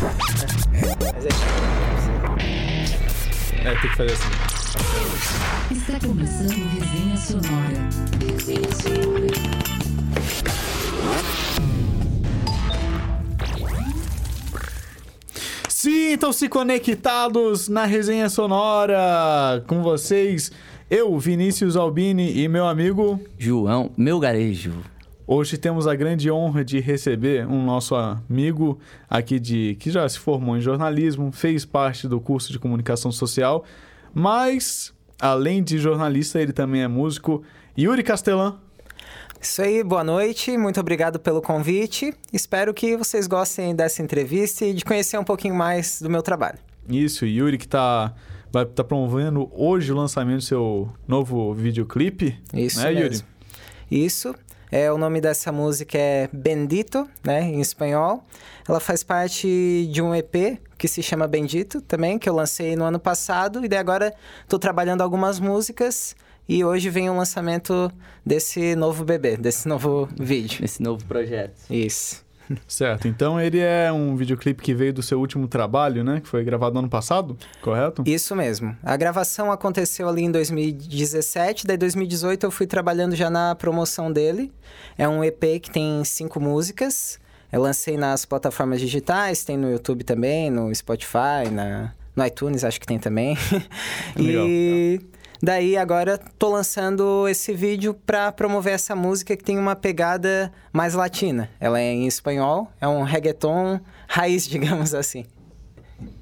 Mas é É, tem que fazer assim. Está começando Resenha Sonora. Resenha Sonora. Sim, então se conectados na resenha sonora com vocês, eu, Vinícius Albini e meu amigo. João, meu garejo. Hoje temos a grande honra de receber um nosso amigo aqui de que já se formou em jornalismo, fez parte do curso de comunicação social, mas além de jornalista, ele também é músico. Yuri Castelã. Isso aí, boa noite, muito obrigado pelo convite. Espero que vocês gostem dessa entrevista e de conhecer um pouquinho mais do meu trabalho. Isso, Yuri que tá vai estar tá promovendo hoje o lançamento do seu novo videoclipe. Isso né, mesmo. Yuri? Isso. É, o nome dessa música é Bendito, né, em espanhol. Ela faz parte de um EP que se chama Bendito também, que eu lancei no ano passado. E daí agora estou trabalhando algumas músicas e hoje vem o lançamento desse novo bebê, desse novo vídeo. Desse novo projeto. Isso. Certo, então ele é um videoclipe que veio do seu último trabalho, né? Que foi gravado no ano passado, correto? Isso mesmo. A gravação aconteceu ali em 2017, daí 2018 eu fui trabalhando já na promoção dele. É um EP que tem cinco músicas. Eu lancei nas plataformas digitais, tem no YouTube também, no Spotify, na, no iTunes acho que tem também. Legal. Daí agora tô lançando esse vídeo para promover essa música que tem uma pegada mais latina. Ela é em espanhol, é um reggaeton raiz, digamos assim.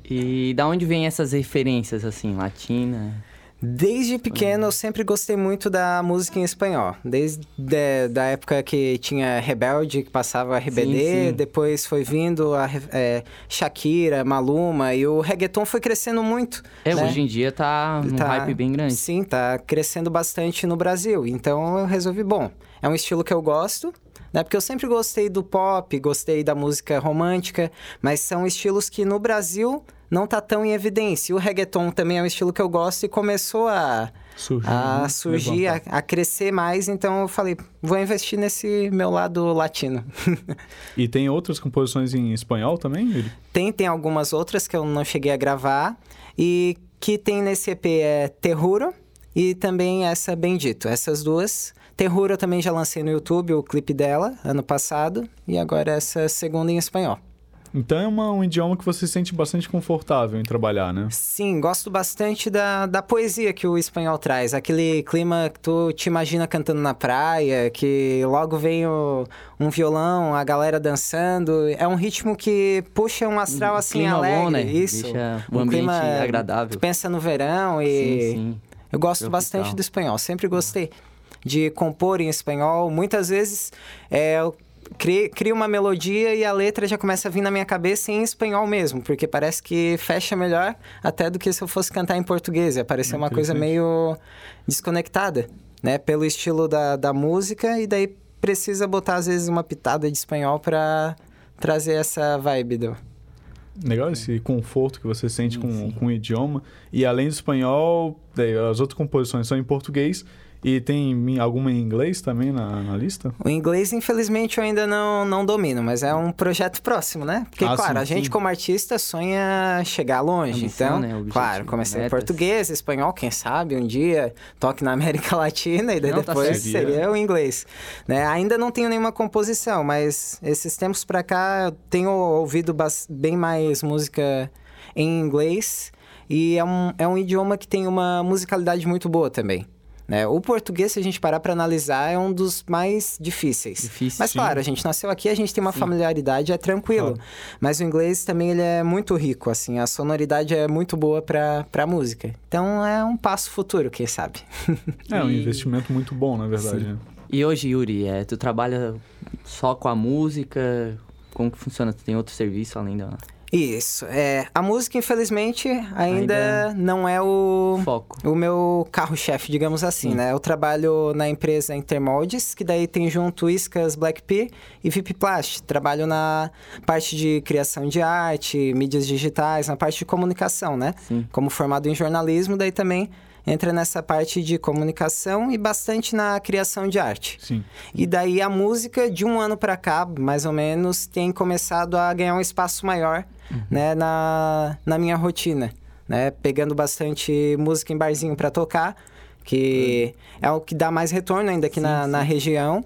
E da onde vem essas referências assim, latina? Desde pequeno eu sempre gostei muito da música em espanhol. Desde de, da época que tinha Rebelde, que passava RBD, sim, sim. depois foi vindo a é, Shakira, Maluma, e o reggaeton foi crescendo muito. É, né? hoje em dia tá num tá, hype bem grande. Sim, tá crescendo bastante no Brasil. Então eu resolvi, bom, é um estilo que eu gosto, né? Porque eu sempre gostei do pop, gostei da música romântica, mas são estilos que no Brasil não tá tão em evidência. E o reggaeton também é um estilo que eu gosto e começou a surgir, a, né? surgir a, a, crescer mais. Então eu falei, vou investir nesse meu lado latino. e tem outras composições em espanhol também, Yuri? Tem, tem algumas outras que eu não cheguei a gravar. E que tem nesse EP é Terruro e também essa Bendito. Essas duas. Terruro eu também já lancei no YouTube o clipe dela ano passado. E agora essa segunda em espanhol. Então é uma, um idioma que você se sente bastante confortável em trabalhar, né? Sim, gosto bastante da, da poesia que o espanhol traz. Aquele clima que tu te imagina cantando na praia, que logo vem o, um violão, a galera dançando. É um ritmo que puxa um astral um assim clima alegre. Bom, né? Isso. Deixa o um ambiente clima, agradável. Tu pensa no verão e... Sim, sim. Eu gosto Tropical. bastante do espanhol, sempre gostei de compor em espanhol. Muitas vezes é, eu crio uma melodia e a letra já começa a vir na minha cabeça em espanhol mesmo, porque parece que fecha melhor até do que se eu fosse cantar em português. Ia parecer uma coisa meio desconectada, né? Pelo estilo da, da música, e daí precisa botar às vezes uma pitada de espanhol para trazer essa vibe do. Legal esse conforto que você sente com, com o idioma. E além do espanhol, daí, as outras composições são em português. E tem alguma em inglês também na, na, lista? O inglês, infelizmente, eu ainda não, não domino, mas é um projeto próximo, né? Porque, Ah, claro, sim, a gente sim. como artista sonha chegar longe. Missão, então, né? Objetivo, claro, comecei em metas. português, espanhol, quem sabe um dia toque na América Latina e daí Não, tá depois certo. seria o inglês. Né? Ainda não tenho nenhuma composição, mas esses tempos pra cá eu tenho ouvido bem mais música em inglês e é um, é um idioma que tem uma musicalidade muito boa também. Né? O português, se a gente parar para analisar, é um dos mais difíceis. Difícil, Mas sim. claro, a gente nasceu aqui, a gente tem uma Sim. familiaridade, é tranquilo. Claro. Mas o inglês também ele é muito rico, assim, a sonoridade é muito boa para para música. Então é um passo futuro, quem sabe. É um E- investimento muito bom, na verdade. né? E hoje, Yuri, é, tu trabalha só com a música? Como que funciona? Tu tem outro serviço além da Isso. É, a música, infelizmente, ainda, Ainda não é o, foco? o meu carro-chefe, digamos assim, Sim. né? Eu trabalho na empresa Intermoldes, que daí tem junto Iscas, Black Pea e Vipplast. Trabalho na parte de criação de arte, mídias digitais, na parte de comunicação, né? Sim. Como formado em jornalismo, daí também entra nessa parte de comunicação e bastante na criação de arte. Sim. E daí a música, de um ano pra cá, mais ou menos, tem começado a ganhar um espaço maior né, na, na minha rotina, né? Pegando bastante música em barzinho para tocar, que é o que dá mais retorno ainda aqui na, na região.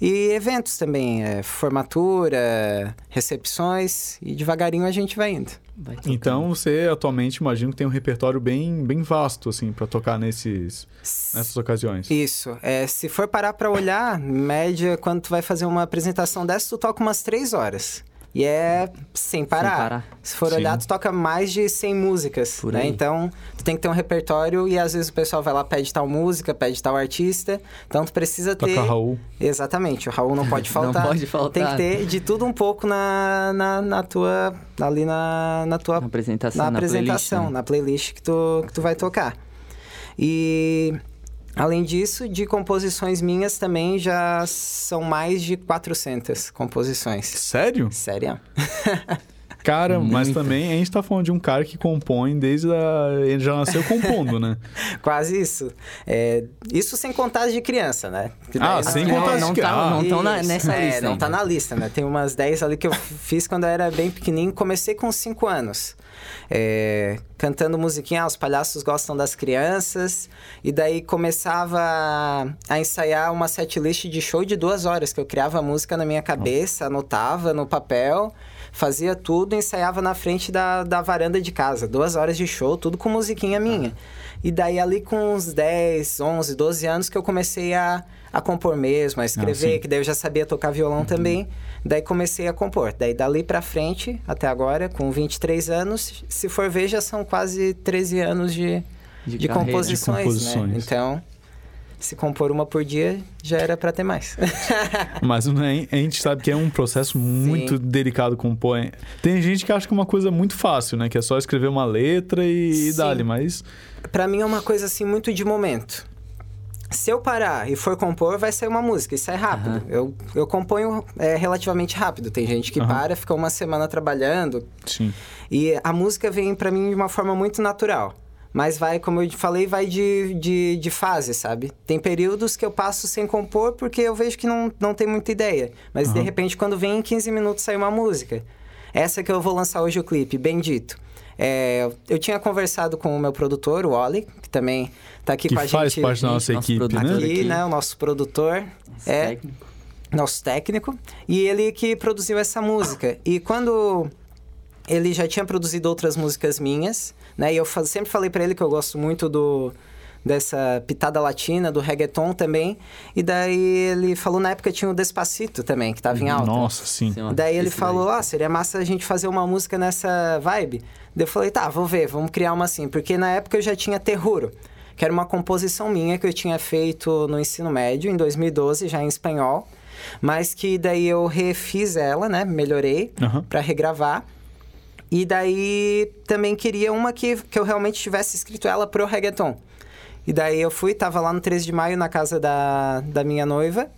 E eventos também, é, formatura, recepções, e devagarinho a gente vai indo. Vai. Então você atualmente imagino que tem um repertório bem, bem vasto, assim, pra tocar nesses, nessas ocasiões. Isso. É, se for parar pra olhar, em média, quando tu vai fazer uma apresentação dessa, tu toca umas três horas. E é sem parar. parar. Se for Sim. olhar, tu toca mais de 100 músicas, Por né? aí. Então, tu tem que ter um repertório e às vezes o pessoal vai lá, pede tal música, pede tal artista. Então, tu precisa ter... Toca Raul. Exatamente. O Raul não pode Não faltar. pode faltar. Tem que ter de tudo um pouco na, na, na tua... Ali na, na tua Na apresentação, na na apresentação, playlist, né? na playlist que tu, que tu vai tocar. E além disso, de composições minhas também já são mais de 400 composições. Sério? Sério? Cara, mas também a gente tá falando de um cara que compõe desde a... Ele já nasceu compondo, né? Quase isso. É, isso sem contar de criança, né? Ah, sem não- as não de- tá- ah. não estão na- Isso, nessa é, lista Não tá na lista, né? Tem umas 10 ali que eu fiz quando eu era bem pequenininho. Comecei com 5 anos. É, cantando musiquinha, ah, os palhaços gostam das crianças. E daí começava a, ensaiar uma setlist de show de duas horas, que eu criava música na minha cabeça, anotava no papel, fazia tudo, ensaiava na frente da, da varanda de casa. Duas horas de show, tudo com musiquinha minha. E daí ali com uns 10, 11, 12 anos que eu comecei a, a compor mesmo, a escrever, sim. que daí eu já sabia tocar violão também. Daí comecei a compor. Daí dali pra frente, até agora, com 23 anos, se for ver, já são quase 13 anos de, De de, carreira. composições, De composições. né? Então, se compor uma por dia, já era pra ter mais. Mas não é- a gente sabe que é um processo muito delicado compor. Tem gente que acha que é uma coisa muito fácil, né? Que é só escrever uma letra e, e Sim. dali, mas... Pra mim é uma coisa assim muito de momento. Se eu parar e for compor, vai sair uma música, isso é rápido. Aham. Eu, eu componho é, relativamente rápido. Tem gente que Aham. para, fica uma semana trabalhando, Sim. E a música vem pra mim de uma forma muito natural. Mas vai, como eu falei, vai de, de, de fase, sabe? Tem períodos que eu passo sem compor porque eu vejo que não, não tem muita ideia. Mas de Aham. repente, quando vem em 15 minutos, sai uma música. Essa que eu vou lançar hoje o clipe, Bendito. É, eu tinha conversado com o meu produtor, o Oli, que também tá aqui Que com a faz gente. parte da nossa nosso equipe, produtor né? aqui. Aqui, né? O nosso produtor. Esse é, técnico. nosso técnico, e ele que produziu essa música. E quando ele já tinha produzido outras músicas minhas, né? E eu fa- sempre falei pra ele que eu gosto muito do dessa pitada latina, do reggaeton também. E daí ele falou na época tinha o Despacito também, que tava em alta. Nossa, sim. Daí ele esse falou, ah, seria massa a gente fazer uma música nessa vibe. Daí eu falei, tá, vou ver, vamos criar uma assim. Porque na época eu já tinha Terruro, que era uma composição minha que eu tinha feito no ensino médio, em 2012, já em espanhol. Mas que daí eu refiz ela, né, melhorei, Aham. pra regravar. E daí também queria uma que, que eu realmente tivesse escrito ela pro reggaeton. E daí eu fui, tava lá no 13 de maio na casa da, da minha noiva.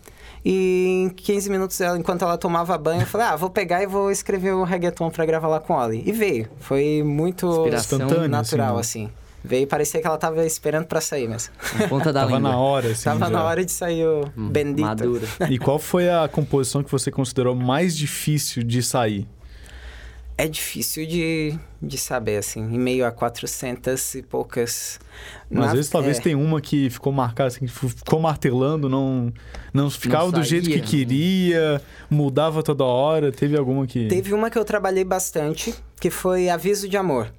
E em 15 minutos, ela, enquanto ela tomava banho, eu falei, ah, vou pegar e vou escrever o reggaeton pra gravar lá com a Oli. E veio. Foi muito Inspiração Instantâneo, natural, assim, assim. Veio, parecia que ela tava esperando pra sair mesmo. Na ponta da Tava língua. na hora, assim. tava já. na hora de sair o Hum, Bendito. Madura. E qual foi a composição que você considerou mais difícil de sair? É difícil de, de saber, assim, em meio a 400 e poucas... Às Na- vezes talvez é. tenha uma que ficou marcada, assim, ficou martelando, não, não ficava do jeito que queria, mudava toda hora. Teve alguma que. Teve uma que eu trabalhei bastante, que foi Aviso de Amor.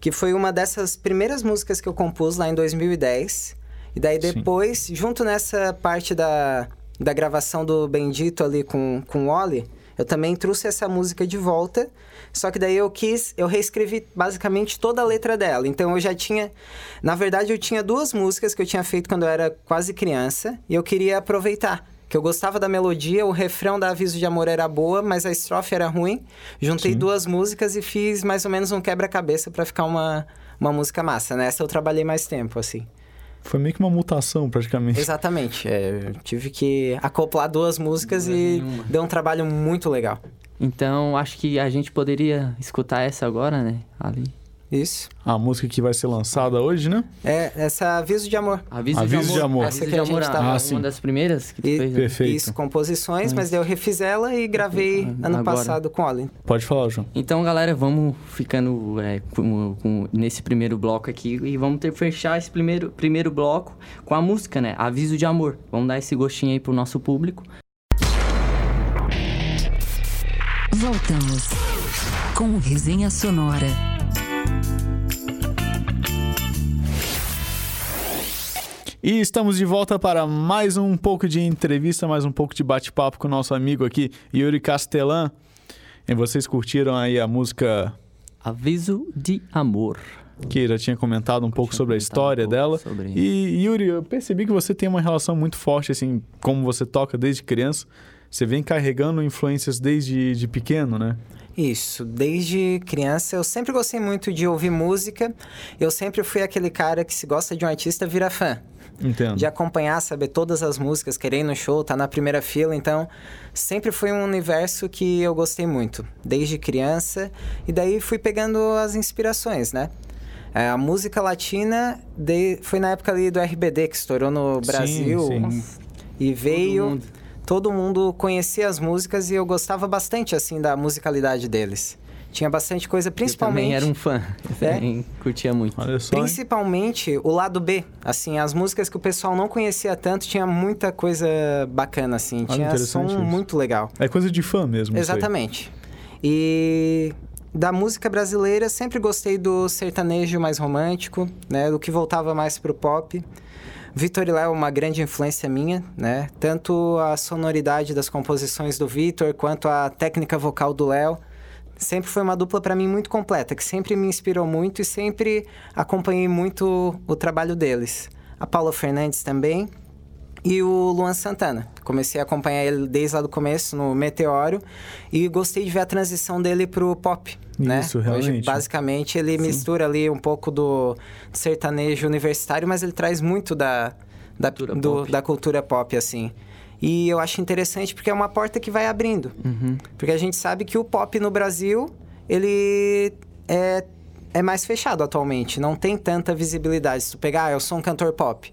Que foi uma dessas primeiras músicas que eu compus lá em 2010. E daí Sim. depois, junto nessa parte da, da gravação do Bendito ali com, com o Oli, eu também trouxe essa música de volta. Só que daí eu quis, eu reescrevi basicamente toda a letra dela. Então eu já tinha. Na verdade, eu tinha duas músicas que eu tinha feito quando eu era quase criança. E eu queria aproveitar. Que eu gostava da melodia, o refrão da Aviso de Amor era boa, mas a estrofe era ruim. Juntei Sim. duas músicas e fiz mais ou menos um quebra-cabeça pra ficar uma, uma música massa. Nessa eu trabalhei mais tempo, assim. Foi meio que uma mutação, praticamente. Exatamente. é, eu tive que acoplar duas músicas Não é e nenhuma. deu um trabalho muito legal. Então, acho que a gente poderia escutar essa agora, né? Ali. Isso. A música que vai ser lançada hoje, né? É, essa Aviso de Amor. Aviso, Aviso de de amor. Amor. Aviso Essa que de a amor, gente tava- Ah, uma sim. das primeiras que tu E- fez, né? Perfeito. Isso, composições, mas daí eu refiz ela e gravei ano Agora. passado com ela. Pode falar, João. Então, galera, vamos ficando é, com- com- nesse primeiro bloco aqui e vamos ter fechar esse primeiro, primeiro bloco com a música, né? Aviso de amor. Vamos dar esse gostinho aí pro nosso público. Voltamos com o Resenha Sonora. E estamos de volta para mais um pouco de entrevista, mais um pouco de bate-papo com o nosso amigo aqui, Yuri Castellan. E vocês curtiram aí a música Aviso de amor. que já tinha comentado um pouco sobre a história um dela. sobre- E Yuri, eu percebi que você tem uma relação muito forte, assim, como você toca desde criança. Você vem carregando influências desde de pequeno, né? Isso, desde criança eu sempre gostei muito de ouvir música. Eu sempre fui aquele cara que se gosta de um artista vira fã. Entendo. De acompanhar, saber todas as músicas, querer ir no show, tá na primeira fila. Então, sempre foi um universo que eu gostei muito, desde criança. E daí fui pegando as inspirações, né? É, A música latina de- foi na época ali do RBD, que estourou no Sim, Brasil. sim. E veio. mundo. todo mundo conhecia as músicas e eu gostava bastante, assim, da musicalidade deles. Tinha bastante coisa, Eu principalmente... também era um fã. Eu É? também curtia muito. Olha só. hein? Principalmente o lado B, assim, as músicas que o pessoal não conhecia tanto, tinha muita coisa bacana, assim, Olha, tinha interessante som isso. muito legal. É coisa de fã mesmo. Exatamente. E da música brasileira, sempre gostei do sertanejo mais romântico, né, do que voltava mais pro pop. Vitor e Léo é uma grande influência minha, né? Tanto a sonoridade das composições do Vitor quanto a técnica vocal do Léo. Sempre foi uma dupla para mim muito completa, que sempre me inspirou muito e sempre acompanhei muito o trabalho deles. A Paula Fernandes também e o Luan Santana. Comecei a acompanhar ele desde lá do começo no Meteoro e gostei de ver a transição dele pro pop, né? Isso, Hoje, realmente. basicamente, ele mistura ali um pouco do sertanejo universitário, mas ele traz muito da, da, Cultura do- pop. da cultura pop, assim. E eu acho interessante porque é uma porta que vai abrindo. Uhum. Porque a gente sabe que o pop no Brasil, ele é, é mais fechado atualmente. Não tem tanta visibilidade. Se tu pegar, ah, eu sou um cantor pop.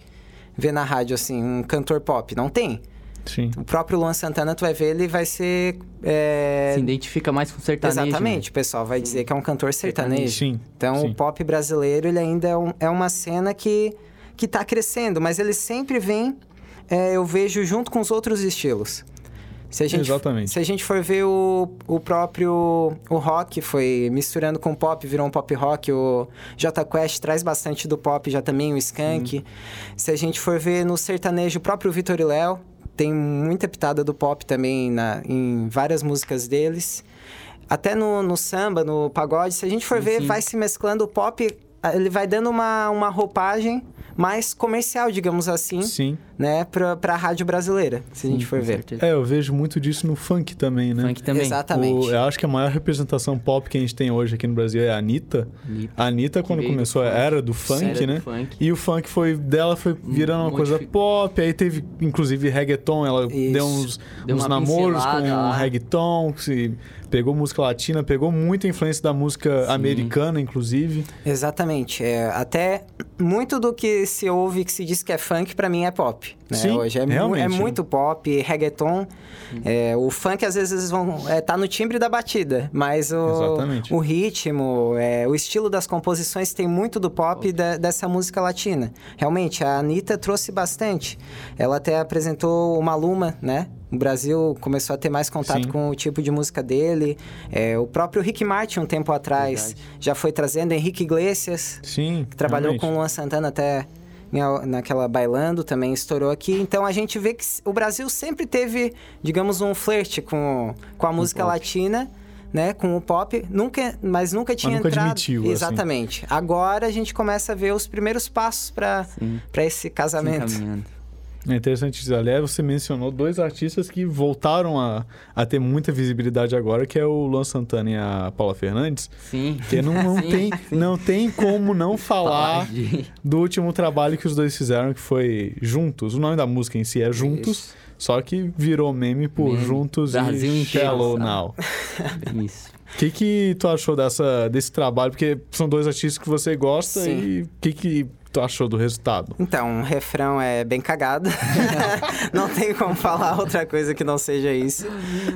Vê na rádio, assim, um cantor pop. Não tem. Sim. O próprio Luan Santana, tu vai ver, ele vai ser... é, Se identifica mais com sertanejo. Exatamente, né? o pessoal vai dizer que é um cantor sertanejo. Sim. Então, sim. o pop brasileiro, ele ainda é, um- é uma cena que, que tá crescendo, mas ele sempre vem, é, eu vejo, junto com os outros estilos. Se a gente, Exatamente. Se a gente for ver o, o próprio o rock, foi misturando com pop, virou um pop rock. O J Quest traz bastante do pop já também, o Skank. Se a gente for ver no sertanejo, o próprio Vitor e Léo, tem muita pitada do pop também na, em várias músicas deles. Até no, no samba, no pagode, se a gente for Sim, ver, sim. vai se mesclando o pop, ele vai dando uma, uma roupagem mais comercial, digamos assim, Sim. Né, pra, pra rádio brasileira, se a Sim, gente for ver. certeza. É, eu vejo muito disso no funk também, né? Funk também. Exatamente. O- eu acho que a maior representação pop que a gente tem hoje aqui no Brasil é a Anitta. Anitta. A Anitta, quando do começou, era do funk, Era do né? funk. E o funk foi dela foi virando uma coisa modific- pop, aí teve inclusive reggaeton, ela Isso. deu uns, Deu uns namoros com lá. reggaeton, se pegou música latina, pegou muita influência da música Sim. americana, inclusive. Exatamente. É, até muito do que se ouve, que se diz que é funk, pra mim é pop. Né? Sim, Hoje é, mu- é né? muito pop, reggaeton. É, o funk, às vezes, vão é, tá no timbre da batida, mas o, Exatamente. o ritmo, é, o estilo das composições tem muito do pop da- dessa música latina. Realmente, a Anitta trouxe bastante. Ela até apresentou o Maluma, né? O Brasil começou a ter mais contato Sim. com o tipo de música dele. É, o próprio Rick Martin, um tempo atrás, Verdade. já foi trazendo Henrique Iglesias, Sim. que trabalhou realmente. com o Luan Santana até naquela Bailando, também estourou aqui. Então a gente vê que o Brasil sempre teve, digamos, um flerte com, com a música pop. latina. Né, com o pop, nunca, mas nunca tinha nunca entrado. admitiu, assim. Exatamente. Agora a gente começa a ver os primeiros passos para esse Se casamento. É interessante. Aliás, você mencionou dois artistas que voltaram a, a ter muita visibilidade agora, que é o Luan Santana e a Paula Fernandes. Sim. Porque não, não, Sim, tem, sim. não tem como não falar do último trabalho que os dois fizeram, que foi Juntos. O nome da música em si é Juntos, Isso. só que virou meme por Meme. Juntos Brasil e Shallow? Now. Bem isso. O que, que tu achou dessa, desse trabalho? Porque são dois artistas que você gosta Sim. e o que, que tu achou do resultado? Então, o refrão é bem cagado. não tem como falar outra coisa que não seja isso,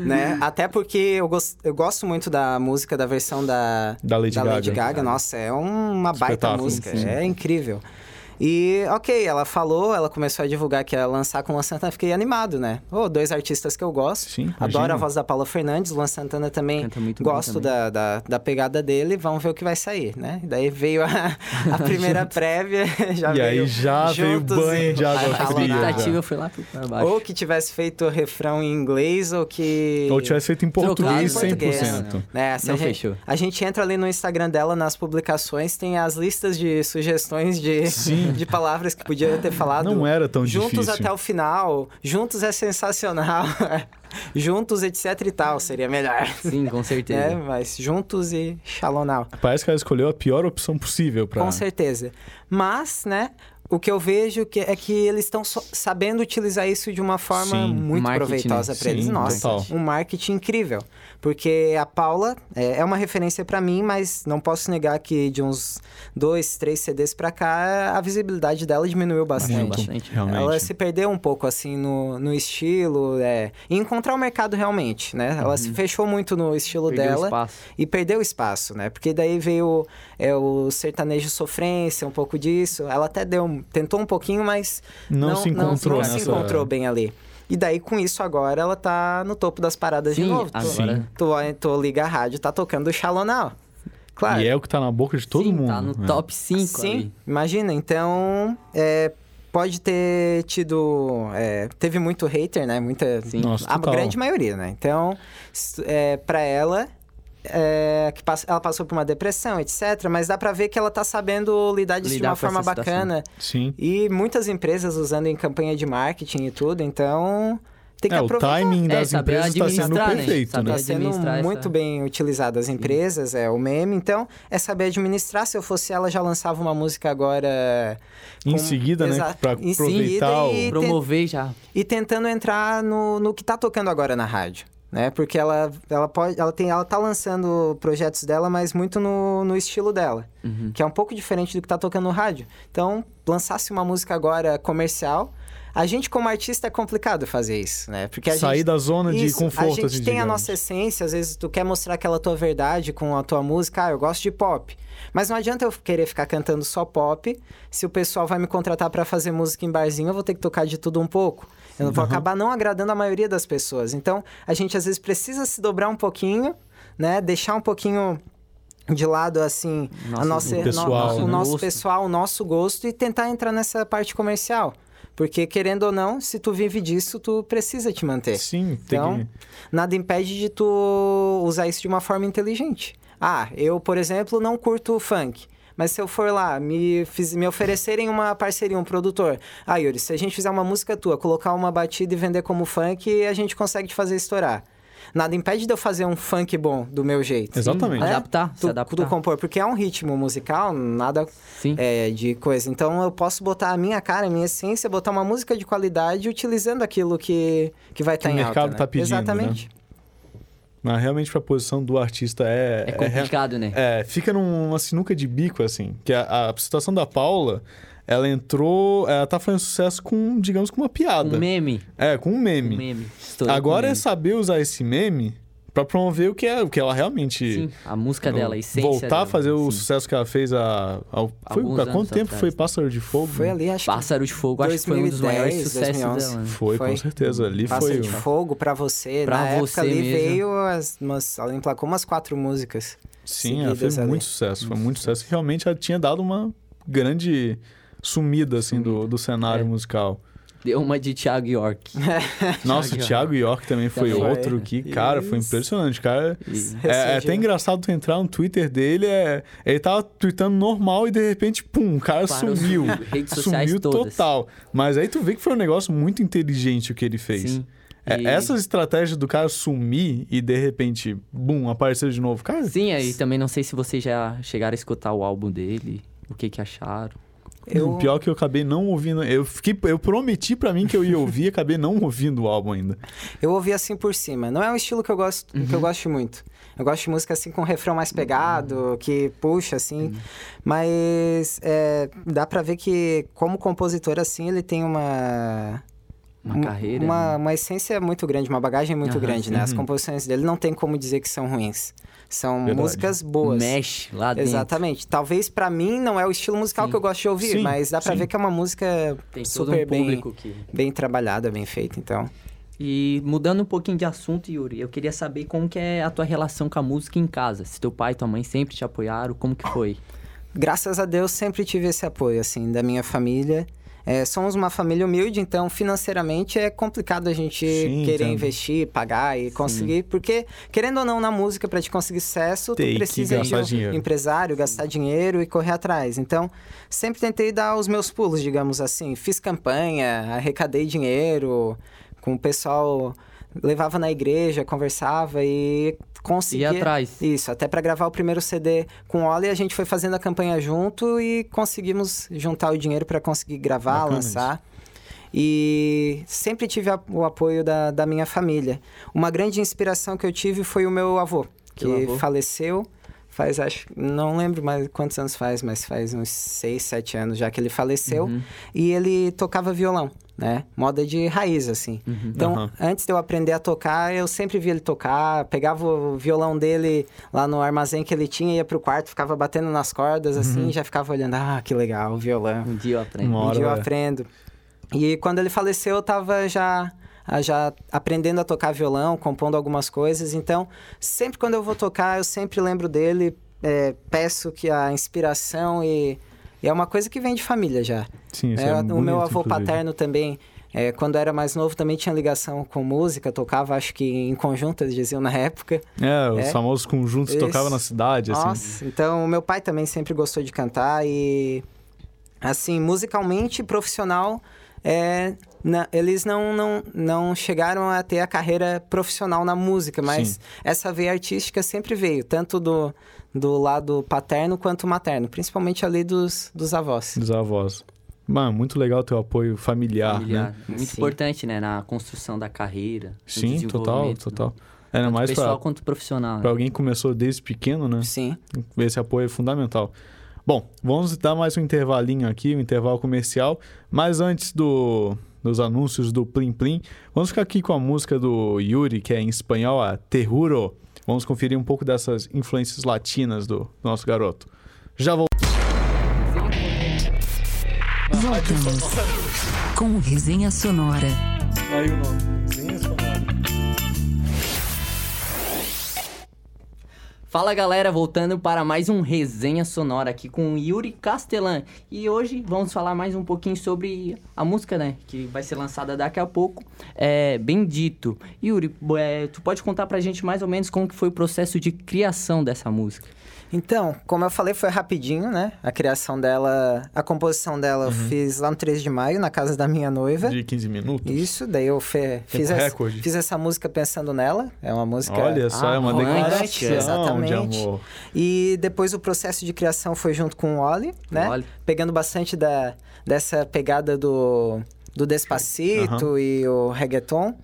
né? Até porque eu, gos- eu gosto muito da música, da versão da, Da Lady Gaga. Gaga. Nossa, é uma baita música, Sim. é incrível. E, ok, ela falou, ela começou a divulgar que ia lançar com o Luan Santana, fiquei animado, né? Oh, dois artistas que eu gosto. Sim, Adoro a voz da Paula Fernandes, o Luan Santana também Canta muito bem gosto também. da, da, da pegada dele, vamos ver o que vai sair, né? E daí veio a, a primeira prévia, já E aí veio já veio banho de água Aí A fria. nada. expectativa foi lá pra baixo. Ou que tivesse feito o refrão em inglês, ou que... Ou tivesse feito em português Trocado, em português. 100%. Né, se Não a gente, fechou. A gente entra ali no Instagram dela, nas publicações, tem as listas de sugestões de, Sim. de palavras que podia ter falado. Não era tão Juntos difícil. até o final, juntos é sensacional. juntos, etc e tal, seria melhor. Sim, com certeza. É, mas juntos e xalonal. Parece que ela escolheu a pior opção possível pra... Com certeza. Mas, né, o que eu vejo que é que eles estão so- sabendo utilizar isso de uma forma Sim. muito Marketing, proveitosa né? para eles. Nossa, total. um marketing incrível. Porque a Paula é, é uma referência para mim, mas não posso negar que de uns dois, três CDs para cá, a visibilidade dela diminuiu bastante. Bastante. realmente. Ela se perdeu um pouco, assim, no, no estilo, é, e encontrar o mercado realmente, né? Ela se fechou muito no estilo Uhum. Perdeu dela espaço. e perdeu espaço, né? Porque daí veio é, o sertanejo sofrência, um pouco disso. Ela até deu, tentou um pouquinho, mas Não se encontrou não, se nessa- encontrou bem ali. E daí, com isso, agora ela tá no topo das paradas de Sim, novo. Tu, agora- tu, tu liga a rádio, tá tocando o Xalonal. Claro. E é o que tá na boca de todo Sim, mundo. tá no né? top 5 Sim, ali. imagina. Então, é, pode ter tido. é, teve muito hater, né? Muita. Sim. Nossa, a total. grande maioria, né? Então, é, para ela. É, que pass- ela passou por uma depressão, etc. Mas dá pra ver que ela tá sabendo lidar disso de Lidar uma com forma bacana. Sim. E muitas empresas usando em campanha de marketing e tudo. Então, tem que É, o aproveitar. timing É, das saber empresas está sendo né? perfeito, Saber né? Está sendo essa- muito bem utilizado as empresas, é o meme. Então, é saber administrar. Se eu fosse ela, já lançava uma música agora... Em com- seguida, né? Exato. Pra Em aproveitar seguida o... e- Promover já. e tentando entrar no, no que tá tocando agora na rádio. Né? Porque ela, ela pode. Ela tem. Ela tá lançando projetos dela, mas muito no, no estilo dela. Uhum. Que é um pouco diferente do que tá tocando no rádio. Então, lançasse uma música agora comercial. A gente, como artista, é complicado fazer isso, né? Porque a Sair gente, da zona de isso, conforto, A gente assim, tem a digamos. nossa essência, às vezes tu quer mostrar aquela tua verdade com a tua música. Ah, eu gosto de pop. Mas não adianta eu querer ficar cantando só pop. Se o pessoal vai me contratar pra fazer música em barzinho, eu vou ter que tocar de tudo um pouco. Eu vou acabar não agradando a maioria das pessoas. Então, a gente às vezes precisa se dobrar um pouquinho, né? Deixar um pouquinho de lado, assim, a Nosso nossa, pessoal, no- o nosso Gosto. pessoal, o nosso gosto e tentar entrar nessa parte comercial. Porque, querendo ou não, se tu vive disso, tu precisa te manter. Sim, tem Então, que... nada impede de tu usar isso de uma forma inteligente. Ah, eu, por exemplo, não curto funk. Mas se eu for lá, me, fiz- me oferecerem uma parceria, um produtor. Ah, Yuri, se a gente fizer uma música tua, colocar uma batida e vender como funk, a gente consegue te fazer estourar. Nada impede de eu fazer um funk bom do meu jeito. Exatamente. É? Adaptar, se Tu, adaptar. tu compor, porque é um ritmo musical, nada Sim. é, de coisa. Então eu posso botar a minha cara, a minha essência, botar uma música de qualidade utilizando aquilo que, que vai estar o em mercado alta, né? tá pedindo, Exatamente. Mas realmente pra posição do artista é... É complicado, né? É, fica numa sinuca de bico, assim. Que a, a situação da Paula, ela entrou... Ela tá fazendo sucesso com, digamos, com uma piada. Um meme. É, com um Um meme. meme. Estourou com Agora é meme. saber usar esse meme pra promover o que, é, o que ela realmente... Sim, a música dela, a essência Voltar dela, a fazer o sucesso que ela fez há... há- foi, há quanto anos tempo atrás. foi Pássaro de Fogo? Foi ali, acho que Pássaro de Fogo, acho que foi um dos 2010, maiores sucessos 2011. dela. né? Foi, com Foi. certeza. Ali Pássaro foi... de Fogo pra você. Pra Na você época ali mesmo. veio as, umas, ela emplacou umas quatro músicas. Sim, ela fez ali. muito sucesso. Foi muito sucesso. E realmente ela tinha dado uma grande sumida, assim, do, do cenário É. musical. Deu uma de Thiago York. Nossa, o Thiago York também foi Também. outro que, cara, foi Isso. impressionante. Cara, é, é até engraçado tu entrar no Twitter dele, é, ele tava tweetando normal e de repente, pum, o cara Parou sumiu. Redes sociais Sumiu todas. total. Mas aí tu vê que foi um negócio muito inteligente o que ele fez. Sim. É, E- Essas estratégias do cara sumir e de repente, bum, aparecer de novo. Cara, Sim, aí também não sei se vocês já chegaram a escutar o álbum dele, o que que acharam. Eu, O pior é que eu acabei não ouvindo. Eu fiquei, eu prometi pra mim que eu ia ouvir, acabei não ouvindo o álbum ainda. eu ouvi assim por cima. Não é um estilo que eu gosto, que eu gosto muito. Eu gosto de música assim com refrão mais pegado, que puxa assim. Mas é, dá pra ver que como compositor assim ele tem uma Uma um- carreira. uma, né? uma essência muito grande, uma bagagem muito Aham, grande, né? As uhum. composições dele não tem como dizer que são ruins. São Verdade. músicas boas. Mexe lá dentro. Exatamente. Talvez pra mim não é o estilo musical Sim. que eu gosto de ouvir, Sim, mas dá pra sim. ver que é uma música Tem todo super um bem, público que... bem trabalhada, bem feita, então. E mudando um pouquinho de assunto, Yuri, eu queria saber como que é a tua relação com a música em casa. Se teu pai e tua mãe sempre te apoiaram, como que foi? Graças a Deus sempre tive esse apoio, assim, da minha família. É, somos uma família humilde, então financeiramente é complicado a gente Sim, querer entendo. investir, pagar e conseguir, porque querendo ou não na música para te conseguir sucesso, Tem tu precisa de um dinheiro. empresário, gastar dinheiro e correr atrás. Então, sempre tentei dar os meus pulos, digamos assim. Fiz campanha, arrecadei dinheiro com o pessoal, levava na igreja, conversava e conseguia Ir atrás. isso, até para gravar o primeiro CD com o Oli, a gente foi fazendo a campanha junto e conseguimos juntar o dinheiro para conseguir gravar, Bacana lançar. E sempre tive a- o apoio da, da minha família. Uma grande inspiração que eu tive foi o meu avô, que avô? faleceu faz, acho, não lembro mais quantos anos faz, mas faz uns 6, 7 anos já que ele faleceu. Uhum. E ele tocava violão, né? Moda de raiz, assim. Uhum. Então, Aham. antes de eu aprender a tocar, eu sempre via ele tocar, pegava o violão dele lá no armazém que ele tinha, ia pro quarto, ficava batendo nas cordas, assim, e já ficava olhando, ah, que legal, o violão. Um dia eu aprendo. Um hora dia eu vai. aprendo. E quando ele faleceu, eu tava já, já aprendendo a tocar violão, compondo algumas coisas. Então, sempre quando eu vou tocar, eu sempre lembro dele, é, peço que a inspiração e, e é uma coisa que vem de família já. Sim, isso É, é, o bonito, meu avô inclusive. paterno também, é, quando era mais novo, também tinha ligação com música, tocava, acho que em conjunto, eles diziam na época. É, os É. famosos conjuntos Isso. tocavam na cidade, assim. Nossa, então o meu pai também sempre gostou de cantar e assim, musicalmente profissional, é, na- eles não, não, não chegaram a ter a carreira profissional na música, mas Sim. essa veia artística sempre veio, tanto do, do lado paterno quanto materno, principalmente ali dos, dos avós. Dos avós. Mano, muito legal o apoio familiar, familiar. né? Muito Sim. importante, né? Na construção da carreira. Sim, total, total. né? Tanto mais pessoal pra, quanto profissional. pra né? alguém que começou desde pequeno, né? Sim. Esse apoio é fundamental. Bom, vamos dar mais um intervalinho aqui, um intervalo comercial. Mas antes do, dos anúncios do Plim Plim, vamos ficar aqui com a música do Yuri, que é em espanhol, a Terruro. Vamos conferir um pouco dessas influências latinas do, do nosso garoto. Já vou. Voltamos com Resenha Sonora. Aí o nome. Fala galera, voltando para mais um resenha sonora aqui com Yuri Castellan. E hoje vamos falar mais um pouquinho sobre a música, né? Que vai ser lançada daqui a pouco. É Bendito. Yuri, é, tu pode contar pra gente mais ou menos como que foi o processo de criação dessa música? Então, como eu falei, foi rapidinho, né? A criação dela, a composição dela eu fiz lá no 13 de maio, na casa da minha noiva. De 15 minutos. Isso, daí eu fe- fiz, essa, fiz essa música pensando nela. É uma música. Olha só, Ah, é uma declaração Exatamente. de amor. E depois o processo de criação foi junto com o Oli, né? Oli. Pegando bastante da, dessa pegada do, do Despacito e o reggaeton.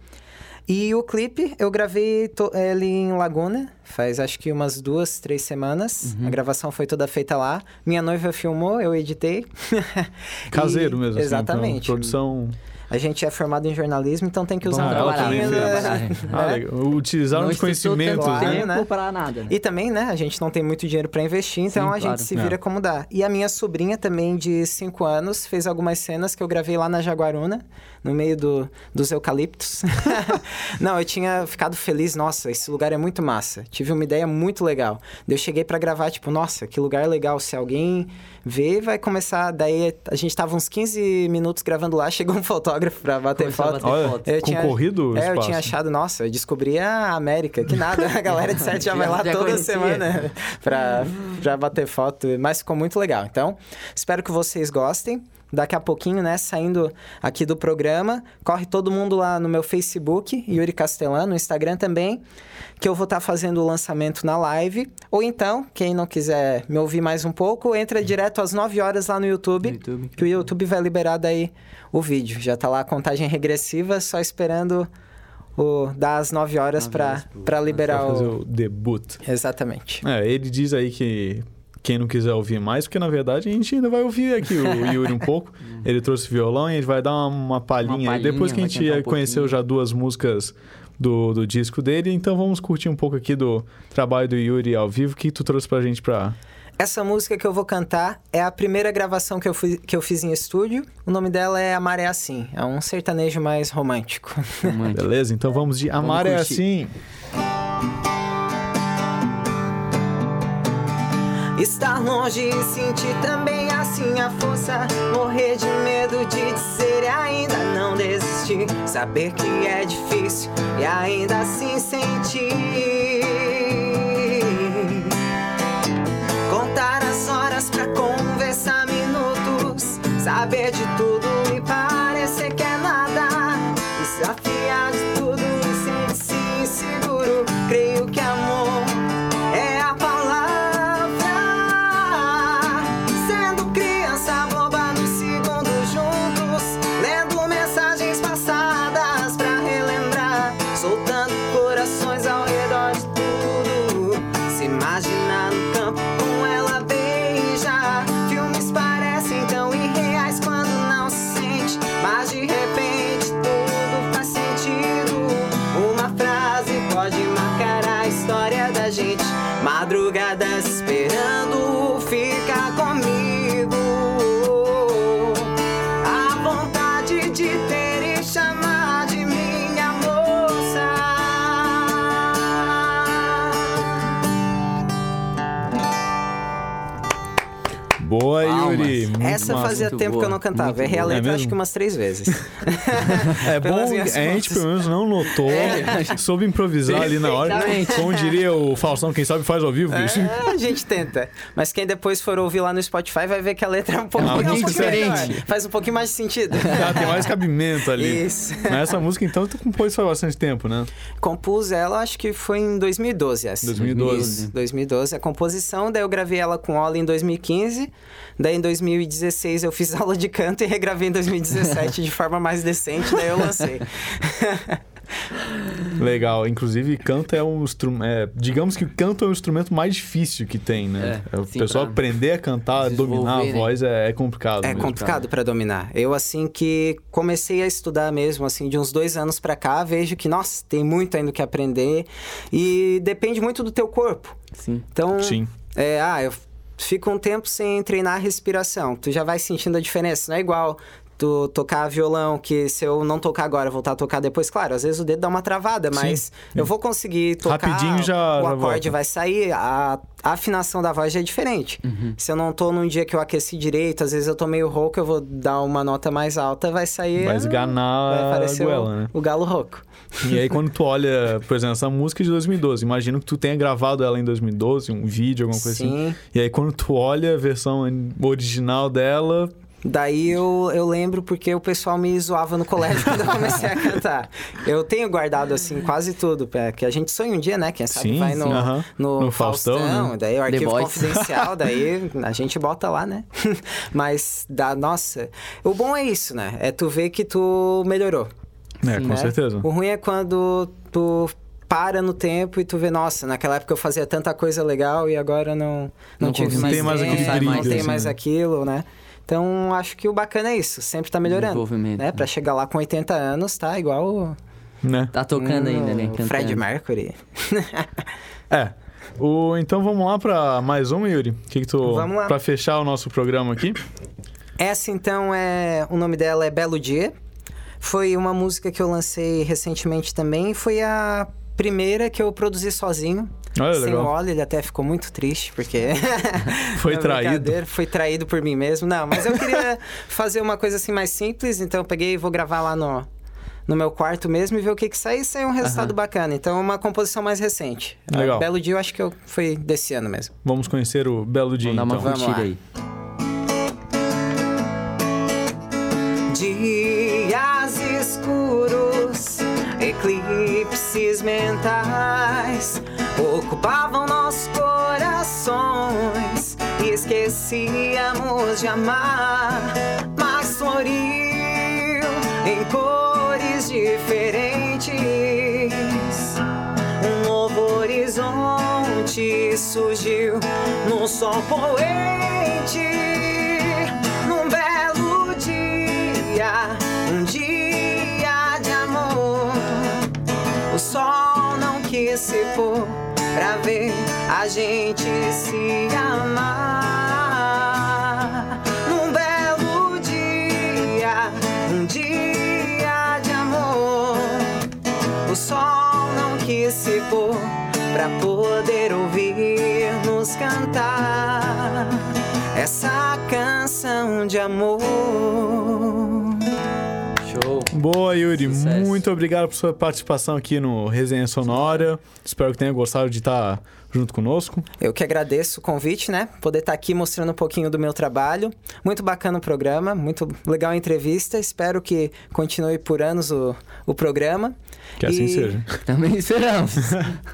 E o clipe, eu gravei to- ele em Laguna, faz acho que umas duas, três semanas. Uhum. A gravação foi toda feita lá. Minha noiva filmou, eu editei. Caseiro E- mesmo, assim, Exatamente. produção... A gente é formado em jornalismo, então tem que usar Vamos um né? Trabalhar. Ah, né? legal. Utilizaram os conhecimentos, Claro, né? tempo né? para nada, né? E também, né, a gente não tem muito dinheiro para investir, então Sim, a claro. gente se É. vira como dá. E a minha sobrinha também, de 5 anos, fez algumas cenas que eu gravei lá na Jaguaruna, no meio do, dos eucaliptos. não, eu tinha ficado feliz, nossa, esse lugar é muito massa. Tive uma ideia muito legal. Daí eu cheguei para gravar, tipo, nossa, que lugar legal. Se alguém ver, vai começar. Daí a gente tava uns 15 minutos gravando lá, chegou um fotógrafo para bater Começou a foto. bater Olha, foto. Eu tinha- concorrido o É, eu tinha achado, nossa, eu descobri a América, que nada, a galera de certo já vai lá Já toda conhecia. semana pra, pra bater foto, mas ficou muito legal. Então, espero que vocês gostem. Daqui a pouquinho, né, saindo aqui do programa. Corre todo mundo lá no meu Facebook, Yuri Castelã, no Instagram também, que eu vou estar fazendo o lançamento na live. Ou então, quem não quiser me ouvir mais um pouco, entra direto às 9 horas lá no YouTube, No YouTube. que o YouTube vai liberar daí o vídeo. Já tá lá a contagem regressiva, só esperando o, dar as 9 horas Nove para horas pro- para liberar Pra fazer o... o debut. Exatamente. É, ele diz aí que quem não quiser ouvir mais, porque na verdade a gente ainda vai ouvir aqui o Yuri um pouco. Ele trouxe violão e a gente vai dar uma, uma palhinha. Uma aí. Depois que a gente um conheceu já duas músicas do, do disco dele, então vamos curtir um pouco aqui do trabalho do Yuri ao vivo. O que tu trouxe pra gente pra. Essa música que eu vou cantar é a primeira gravação que eu, fui, que eu fiz em estúdio. O nome dela é Amar é Assim. É um sertanejo mais romântico. Romântico. Beleza? Então vamos de Amar é curtir. Assim. Estar longe e sentir também assim a força. Morrer de medo de dizer e ainda não desistir. Saber que é difícil e ainda assim sentir. Contar as horas pra conversar minutos. Saber de tudo gente. Madrugadas esperando ficar comigo. A vontade de ter e chamar de minha moça. Boa, Muito Essa massa. fazia tempo boa, que eu não cantava. Errei a boa. É letra acho que umas três vezes. É bom, a gente pelo menos não notou, soube improvisar ali na hora. Como diria o Faustão, quem sabe faz ao vivo, bicho. É, a gente tenta. Mas quem depois for ouvir lá no Spotify vai ver que a letra é um pouco é um diferente. melhor. Faz um pouquinho mais de sentido. Ah, tem mais cabimento ali. Isso. Mas essa música, então, tu compôs faz bastante tempo, né? Compus ela, acho que foi em 2012 essa. 2012. Isso, 2012. A composição, daí eu gravei ela com Oli em 2015. Daí em 2016 eu fiz aula de canto e regravei em 2017 de forma mais decente, daí eu lancei. Legal. Inclusive, canto é um instrumento. digamos que o canto é o instrumento mais difícil que tem, né? É, o sim, pessoal pra aprender a cantar, dominar a né? voz é, é complicado. É mesmo. complicado pra dominar. Eu, assim, que comecei a estudar mesmo, assim, de uns dois anos pra cá, vejo que, nossa, tem muito ainda o que aprender. E depende muito do teu corpo. Sim. Então, Sim. é, ah, eu fico um tempo sem treinar a respiração. Tu já vai sentindo a diferença. Não é igual tu tocar violão, que se eu não tocar agora, voltar a tocar depois, claro, às vezes o dedo dá uma travada, mas eu vou conseguir tocar. Rapidinho já- O já acorde volta. vai sair, a, a afinação da voz já é diferente. Se eu não tô num dia que eu aqueci direito, às vezes eu tô meio rouco, eu vou dar uma nota mais alta, vai sair. Vai esganar vai a parecer goela, o, né? o galo rouco. E aí, quando tu olha, por exemplo, essa música é de 2012, imagino que tu tenha gravado ela em 2012, um vídeo, alguma coisa assim. Sim. E aí, quando tu olha a versão original dela, Daí eu, eu lembro porque o pessoal me zoava no colégio quando eu comecei a cantar. Eu tenho guardado, assim, quase tudo. é, Que a gente sonha um dia, né? Quem sabe Sim, vai sim, no, aham. no, No Faustão, Faustão. né? Daí o arquivo confidencial, daí a gente bota lá, né? Mas, da, nossa... O bom é isso, né? É tu ver que tu melhorou. é, Sim, com né? certeza. O ruim é quando tu para no tempo e tu vê, nossa, naquela época eu fazia tanta coisa legal e agora não, não, Não tive mais tem mais tempo, aquele não tem assim, mais né? aquilo, né? Então, acho que o bacana é isso, sempre tá melhorando. Desenvolvimento, Né? Pra chegar lá com 80 anos, tá igual Né? Tá tocando ainda, né? Cantando. Fred Mercury. É. O, então vamos lá pra mais uma, Yuri. O que, que tu. Vamos lá. Pra fechar o nosso programa aqui. Essa, então, é... O nome dela é Belo Dia. Foi uma música que eu lancei recentemente também. Foi a primeira que eu produzi sozinho. Olha, Sem legal. o Oli, ele até ficou muito triste, porque. foi traído. Foi traído por mim mesmo. Não, mas eu queria fazer uma coisa assim mais simples, então eu peguei e vou gravar lá no, no meu quarto mesmo e ver o que que sai e sai um resultado uhum. bacana. Então é uma composição mais recente. Né? Legal. Belo Dia eu acho que eu, foi desse ano mesmo. Vamos conhecer o Belo Dia Vamos então. Dar uma então. Vamos lá. aí. Dias escuros, eclipses mentais ocupavam nossos corações e esquecíamos de amar, mas floriu em cores diferentes. Um novo horizonte surgiu no sol poente, a gente se amar. Num belo dia, um dia de amor. O sol não quis se pôr pra poder ouvir nos cantar essa canção de amor. Show. Boa, Yuri. Sucesso. Muito obrigado por sua participação aqui no Resenha Sonora. Espero que tenha gostado de estar junto conosco. Eu que agradeço o convite, né? Poder estar aqui mostrando um pouquinho do meu trabalho. Muito bacana o programa, muito legal a entrevista. Espero que continue por anos o, o programa. Que assim E- seja. Também esperamos.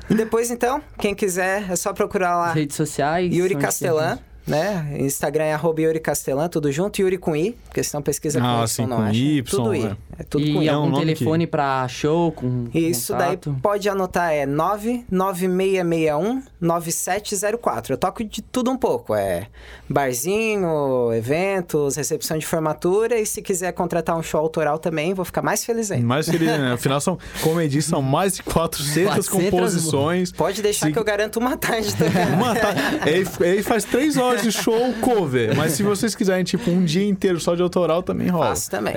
E depois, então, quem quiser, é só procurar lá Redes sociais. Yuri Castelã, né? Instagram é arroba Yuri Castelã, tudo junto. Yuri com I, porque senão pesquisa com Ah, Y, não com acha. Y, Tudo I. é. É tudo e com I. É um nome que- telefone pra show com Isso contato? daí pode anotar, é 99661 9704. Eu toco de tudo um pouco, é barzinho, eventos, recepção de formatura e se quiser contratar um show autoral também, vou ficar mais feliz ainda. Mais feliz, né? Afinal, são, como eu disse, são mais de 400, 400 composições. Pode deixar Se- que eu garanto uma tarde também. Uma ta- ele, ele faz três horas de show cover, mas se vocês quiserem, tipo, um dia inteiro só de autoral, também rola. Faço também.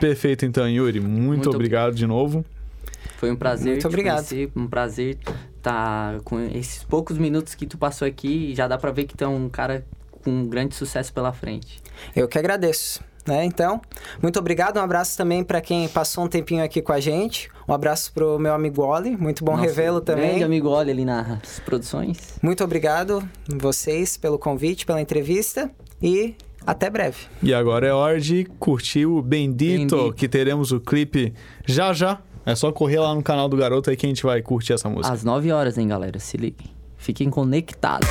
Perfeito, então, Yuri. Muito, Muito obrigado de novo. Foi um prazer Muito te obrigado. conhecer, um prazer estar com esses poucos minutos que tu passou aqui. Já dá pra ver que tu é um cara com um grande sucesso pela frente. Eu que agradeço. Né? Então, muito obrigado. Um abraço também para quem passou um tempinho aqui com a gente. Um abraço pro meu amigo Oli. Muito bom revê-lo também. Grande amigo Olha ali nas produções. Muito obrigado vocês pelo convite, pela entrevista e até breve. E agora é hora de curtir o Bendito, Bendito. que teremos o clipe já já. É só correr lá no canal do garoto aí que a gente vai curtir essa música. Às 9 horas, hein, galera? Se liguem. Fiquem conectados.